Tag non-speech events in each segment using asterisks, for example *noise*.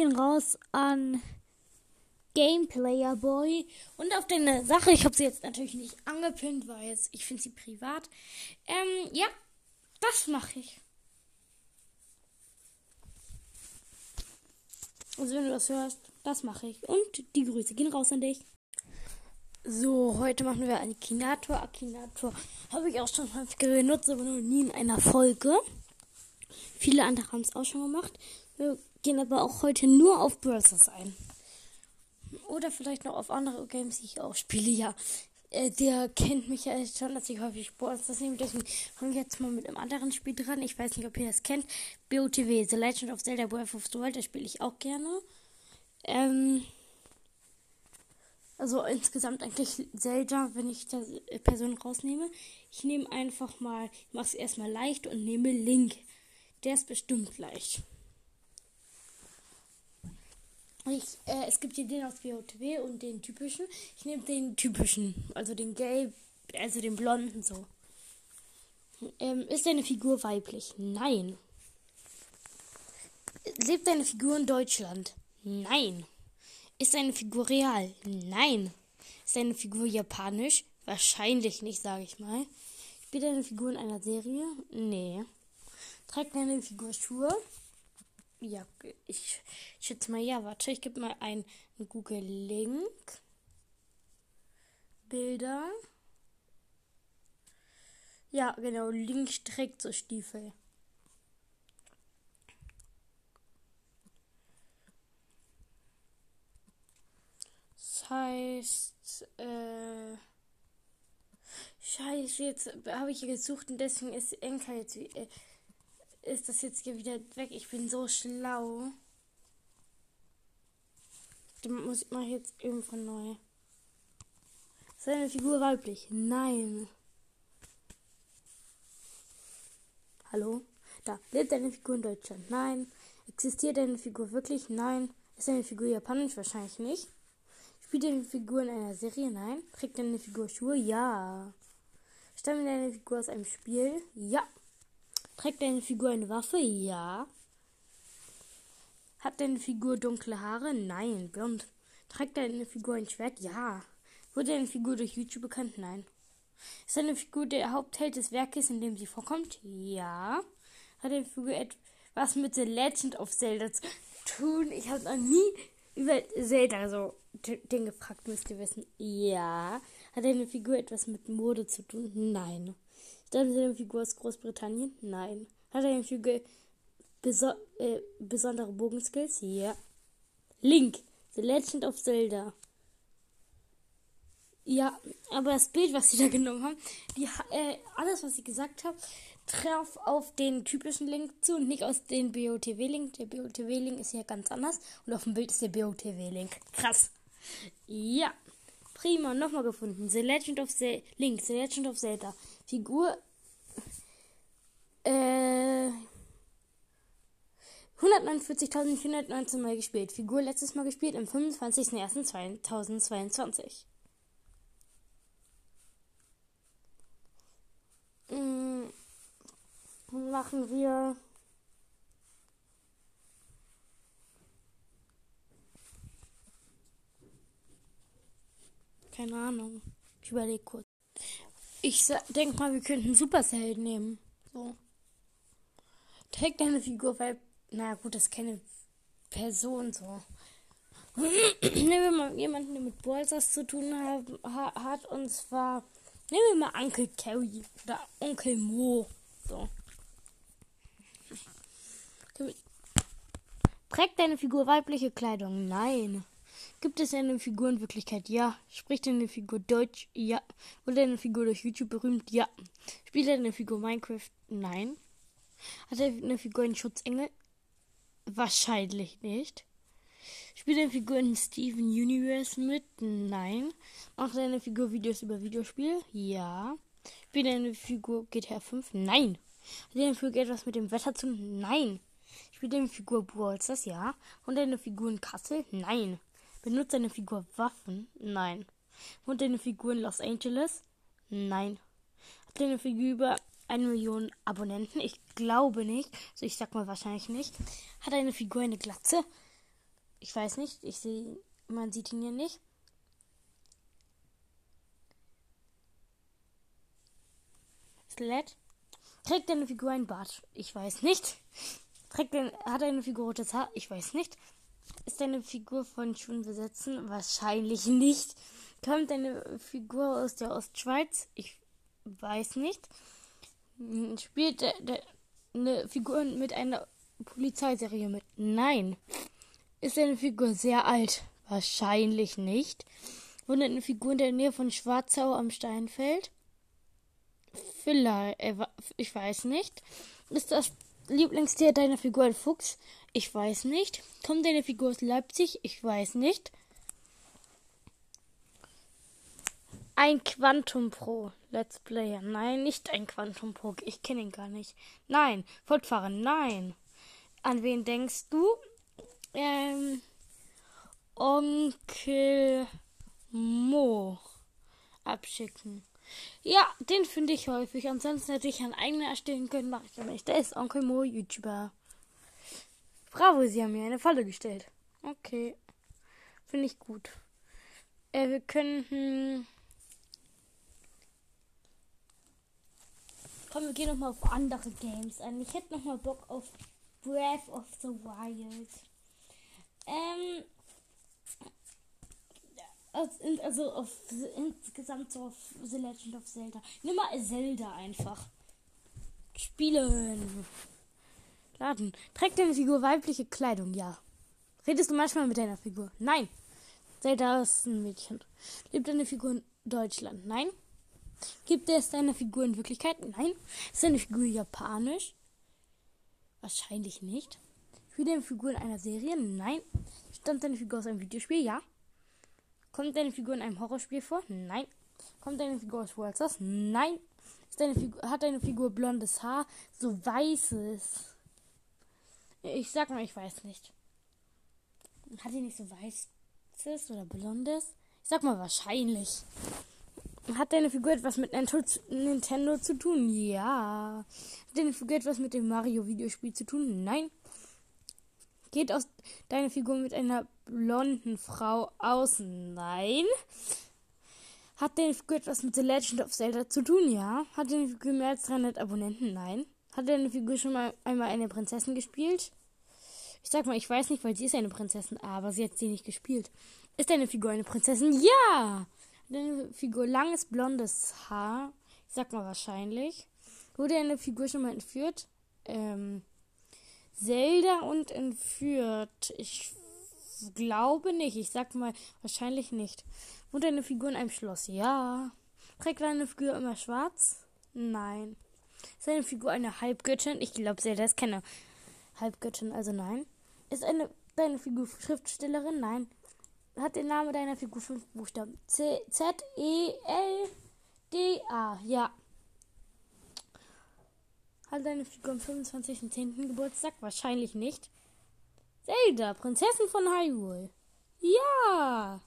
gehen raus an Gameplayer Boy und auf deine Sache. Ich habe sie jetzt natürlich nicht angepinnt, weil jetzt ich finde sie privat. Ähm, ja, das mache ich. Also wenn du das hörst, das mache ich. Und die Grüße gehen raus an dich. So, heute machen wir Akinator. Akinator habe ich auch schon häufig genutzt, aber noch nie in einer Folge. Viele andere haben es auch schon gemacht. Wir gehen aber auch heute nur auf Brawlers ein. Oder vielleicht noch auf andere Games, die ich auch spiele. Ja, äh, der kennt mich ja schon, dass ich häufig Brawlers nehme. Deswegen fangen wir jetzt mal mit einem anderen Spiel dran. Ich weiß nicht, ob ihr das kennt. BOTW, The Legend of Zelda Breath of the Wild. Das spiele ich auch gerne. Ähm... Also insgesamt eigentlich Zelda, wenn ich da Person rausnehme. Ich nehme einfach mal, ich mache es erstmal leicht und nehme Link. Der ist bestimmt leicht. Ich, äh, es gibt hier den aus BOTW und den typischen. Ich nehme den typischen, also den gelb, also den blonden so. Ähm, ist deine Figur weiblich? Nein. Lebt deine Figur in Deutschland? Nein. Ist deine Figur real? Nein. Ist deine Figur japanisch? Wahrscheinlich nicht, sage ich mal. Spielt deine Figur in einer Serie? Nee. Trägt deine Figur Schuhe? Ja, ich schätze mal ja. Warte, ich gebe mal einen Google-Link. Bilder. Ja, genau. Link trägt so Stiefel. Das heißt, äh. Scheiße, jetzt habe ich hier gesucht und deswegen ist Enka jetzt. Äh, ist das jetzt hier wieder weg. Ich bin so schlau. Dann muss ich mal jetzt eben von neu. Ist deine Figur weiblich? Nein. Hallo? Da. Lebt deine Figur in Deutschland? Nein. Existiert deine Figur wirklich? Nein. Ist deine Figur japanisch? Wahrscheinlich nicht. Spielt deine Figur in einer Serie? Nein. Trägt deine Figur Schuhe? Ja. Stammt deine Figur aus einem Spiel? Ja. Trägt deine Figur eine Waffe? Ja. Hat deine Figur dunkle Haare? Nein. Blond. Trägt deine Figur ein Schwert? Ja. Wurde deine Figur durch YouTube bekannt? Nein. Ist deine Figur der Hauptheld des Werkes, in dem sie vorkommt? Ja. Hat deine Figur etwas mit The Legend of Zelda zu tun? Ich habe noch nie über Zelda so den gefragt, müsst ihr wissen. Ja. Hat deine Figur etwas mit Mode zu tun? Nein. Ist deine Figur aus Großbritannien? Nein. Hat deine Figur beso äh, besondere Bogenskills? Ja. Link. The Legend of Zelda. Ja, aber das Bild, was sie da *laughs* genommen haben, die, äh, alles, was ich gesagt habe, traf auf den typischen Link zu und nicht aus dem BOTW-Link. Der BOTW-Link ist ja ganz anders und auf dem Bild ist der BOTW-Link. Krass. Ja. Prima, nochmal gefunden. The Legend of Zelda. Link, The Legend of Zelda. Figur. Äh. 149.419 Mal gespielt. Figur letztes Mal gespielt am 25.01.2022. Hm, machen wir. Keine Ahnung. Ich überlege kurz. Ich denke mal, wir könnten Supercell nehmen. So. Trägt deine Figur, weil. Na gut, das ist keine Person so. *clears throat* nehmen wir mal jemanden, der mit Ballstars zu tun hat, hat, und zwar. Nehmen wir mal Onkel Carrie oder Onkel Mo. So. Trägt deine Figur weibliche Kleidung? Nein. Gibt es eine Figur in Wirklichkeit? Ja. Spricht deine Figur Deutsch? Ja. Wurde deine Figur durch YouTube berühmt? Ja. Spielt deine Figur Minecraft? Nein. Hat eine Figur einen Schutzengel? Wahrscheinlich nicht. Spielt deine Figur in Steven Universe mit? Nein. Macht deine Figur Videos über Videospiele? Ja. Spielt deine Figur GTA 5? Nein. Hat deine Figur etwas mit dem Wetter zu? Nein. Spielt deine Figur Brawl? Ja. Und deine Figur in Kassel? Nein. Benutzt deine Figur Waffen? Nein. Wohnt deine Figur in Los Angeles? Nein. Hat deine Figur über eine Million Abonnenten? Ich glaube nicht. Also ich sag mal wahrscheinlich nicht. Hat deine Figur eine Glatze? Ich weiß nicht. Ich sehe, man sieht ihn hier nicht. Skelett. Trägt deine Figur ein Bart? Ich weiß nicht. Trägt denn, hat eine Figur rotes Haar? Ich weiß nicht. Ist deine Figur von Schuhen besetzen? Wahrscheinlich nicht. Kommt deine Figur aus der Ostschweiz? Ich weiß nicht. Hm, spielt eine Figur mit einer Polizeiserie mit? Nein. Ist deine Figur sehr alt? Wahrscheinlich nicht. Wohnt eine Figur in der Nähe von Schwarzau am Steinfeld? Vielleicht, äh, ich weiß nicht. Ist das Lieblingstier deiner Figur ein Fuchs? Ich weiß nicht. Kommt deine Figur aus Leipzig? Ich weiß nicht. Ein Quantum Pro Let's Player. Nein, nicht ein Quantum Pro. Ich kenne ihn gar nicht. Nein. Fortfahrer. Nein. An wen denkst du? Ähm. Onkel Mo. Abschicken. Ja, den finde ich häufig. Ansonsten hätte ich einen eigenen erstellen können, mache ich aber nicht. Der ist Onkel Mo, YouTuber. Bravo, sie haben mir eine Falle gestellt. Okay. Finde ich gut. Äh, wir könnten. Komm, wir gehen nochmal auf andere Games ein. Ich hätte nochmal Bock auf Breath of the Wild. Ähm, also auf insgesamt so auf The Legend of Zelda. Nimm mal Zelda einfach. Spielen. Laden. Trägt deine Figur weibliche Kleidung? Ja. Redest du manchmal mit deiner Figur? Nein. Zelda ist ein Mädchen. Lebt deine Figur in Deutschland? Nein. Gibt es deine Figur in Wirklichkeit? Nein. Ist deine Figur japanisch? Wahrscheinlich nicht. Spielt deine Figur in einer Serie? Nein. Stammt deine Figur aus einem Videospiel? Ja. Kommt deine Figur in einem Horrorspiel vor? Nein. Kommt deine Figur aus World Stars? Nein. Deine Figur, hat deine Figur blondes Haar? So weißes? Ich sag mal, ich weiß nicht. Hat die nicht so weißes oder blondes? Ich sag mal wahrscheinlich. Hat deine Figur etwas mit Nintendo zu tun? Ja. Hat deine Figur etwas mit dem Mario-Videospiel zu tun? Nein. Geht aus deine Figur mit einer blonden Frau aus? Nein. Hat deine Figur etwas mit The Legend of Zelda zu tun? Ja. Hat deine Figur mehr als 300 Abonnenten? Nein. Hat deine Figur schon mal einmal eine Prinzessin gespielt? Ich sag mal, ich weiß nicht, weil sie ist eine Prinzessin, aber sie hat sie nicht gespielt. Ist deine Figur eine Prinzessin? Ja! Hat deine Figur langes blondes Haar? Ich sag mal wahrscheinlich. Wurde eine Figur schon mal entführt? Ähm, Zelda und entführt. Ich glaube nicht. Ich sag mal wahrscheinlich nicht. Wohnt eine Figur in einem Schloss? Ja. Trägt eine Figur immer schwarz? Nein. Ist eine Figur eine Halbgöttin? Ich glaube, Zelda ist keine Halbgöttin, also nein. Ist eine deine Figur Schriftstellerin? Nein. Hat der Name deiner Figur fünf Buchstaben? C Z E L D A. Ja. Hat deine Figur am 25.10. Geburtstag? Wahrscheinlich nicht. Zelda, Prinzessin von Hyrule. Ja!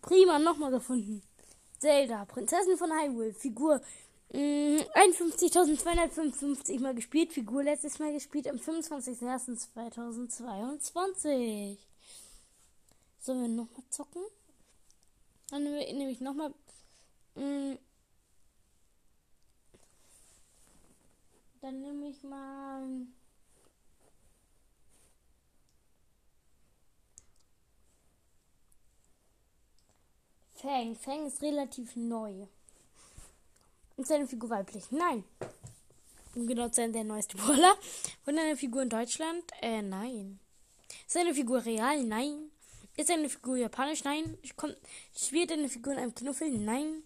Prima, nochmal gefunden. Zelda, Prinzessin von Hyrule. Figur mm, 51.255 Mal gespielt. Figur letztes Mal gespielt am 25.01.2022. Sollen wir nochmal zocken? Dann nehme ich nochmal. Dann nehme ich mal. Fang. Fang ist relativ neu. Ist seine Figur weiblich? Nein. Um genau zu sein, der neueste Brawler. Und eine Figur in Deutschland? Äh, nein. Ist seine Figur real? Nein. Ist eine Figur japanisch? Nein. Spielt eine Figur in einem Kinofilm? Nein.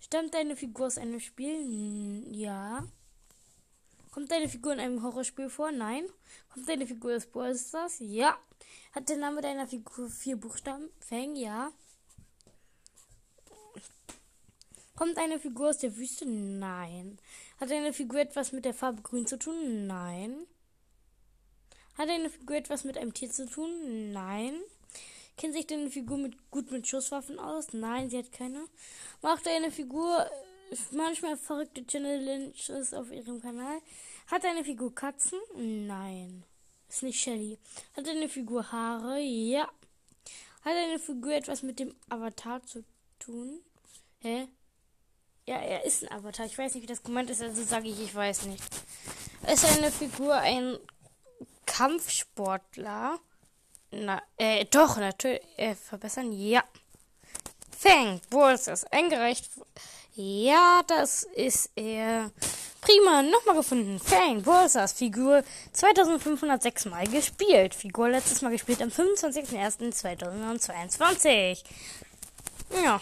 Stammt eine Figur aus einem Spiel? Ja. Kommt deine Figur in einem Horrorspiel vor? Nein. Kommt deine Figur aus Brawl? Ja. Hat der Name deiner Figur vier Buchstaben? Fang? Ja. Kommt eine Figur aus der Wüste? Nein. Hat deine Figur etwas mit der Farbe grün zu tun? Nein. Hat deine Figur etwas mit einem Tier zu tun? Nein. Kennt sich deine Figur mit, gut mit Schusswaffen aus? Nein, sie hat keine. Macht deine Figur manchmal verrückte Challenges auf ihrem Kanal. Hat deine Figur Katzen? Nein. Ist nicht Shelly. Hat deine Figur Haare? Ja. Hat deine Figur etwas mit dem Avatar zu tun? Hä? Ja, er ist ein Avatar. Ich weiß nicht, wie das gemeint ist, also sage ich, ich weiß nicht. Ist eine Figur ein Kampfsportler? Na, äh, doch, natürlich. Äh, verbessern? Ja. Fang, wo ist das? Eingereicht. Ja, das ist er. Prima, nochmal gefunden. Fang, das? Figur 2506 Mal gespielt. Figur letztes Mal gespielt am 25.01.2022. Ja.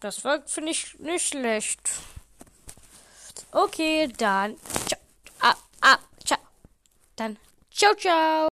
Das war, finde ich, nicht schlecht. Okay, dann. Ciao. Ah, ah, ciao. Dann. Ciao, ciao.